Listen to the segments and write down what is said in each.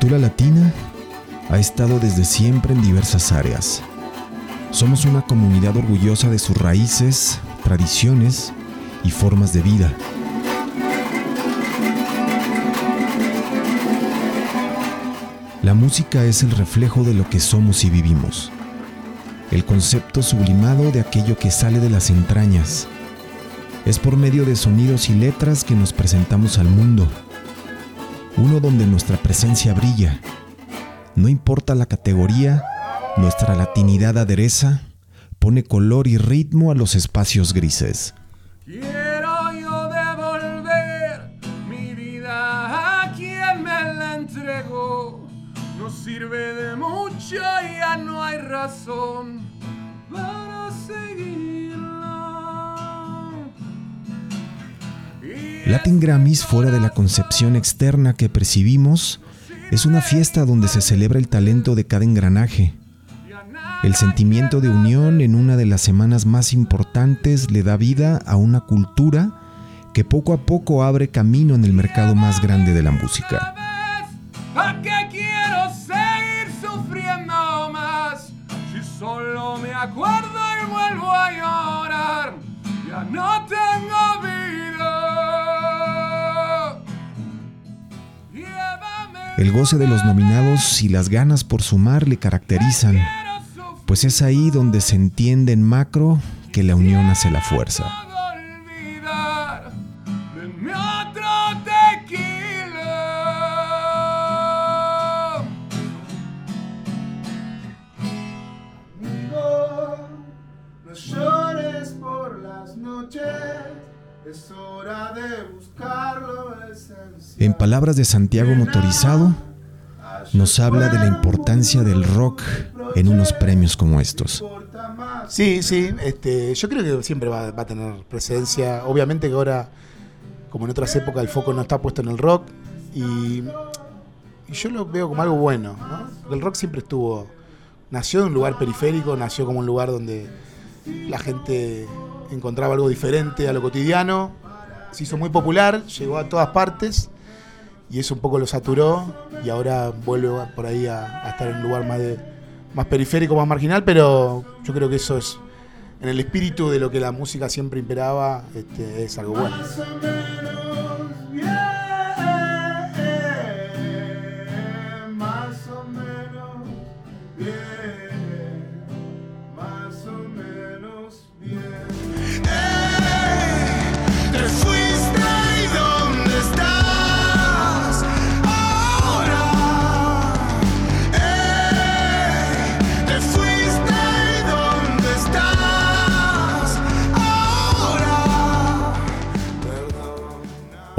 cultura latina ha estado desde siempre en diversas áreas. Somos una comunidad orgullosa de sus raíces, tradiciones y formas de vida. La música es el reflejo de lo que somos y vivimos, el concepto sublimado de aquello que sale de las entrañas. Es por medio de sonidos y letras que nos presentamos al mundo, uno donde nuestra presencia brilla. No importa la categoría, nuestra latinidad adereza, pone color y ritmo a los espacios grises. Quiero yo devolver mi vida a quien me la entregó. No sirve de mucho, ya no hay razón Latin Grammys, fuera de la concepción externa que percibimos, es una fiesta donde se celebra el talento de cada engranaje. El sentimiento de unión en una de las semanas más importantes le da vida a una cultura que poco a poco abre camino en el mercado más grande de la música. Solo me acuerdo y vuelvo a llorar, ya no tengo El goce de los nominados y las ganas por sumar le caracterizan, pues es ahí donde se entiende en macro que la unión hace la fuerza. En palabras de Santiago Motorizado, nos habla de la importancia del rock en unos premios como estos. Sí, sí, este, yo creo que siempre va, a tener presencia. Obviamente que ahora, como en otras épocas, el foco no está puesto en el rock y, y yo lo veo como algo bueno. ¿no? El rock siempre estuvo, nació de un lugar periférico, nació como un lugar donde la gente encontraba algo diferente a lo cotidiano, se hizo muy popular, llegó a todas partes y eso un poco lo saturó y ahora vuelve por ahí a, estar en un lugar más de más periférico, más marginal, pero yo creo que eso es en el espíritu de lo que la música siempre imperaba, este, es algo bueno.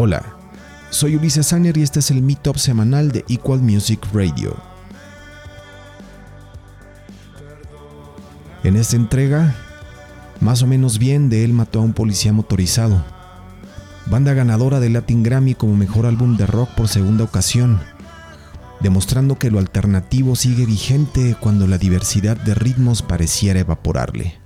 Hola, soy Ulises Sanner y este es el Meetup semanal de Equal Music Radio. En esta entrega, más o menos bien de él mató a un policía motorizado. Banda ganadora de Latin Grammy como mejor álbum de rock por segunda ocasión, demostrando que lo alternativo sigue vigente cuando la diversidad de ritmos pareciera evaporarle.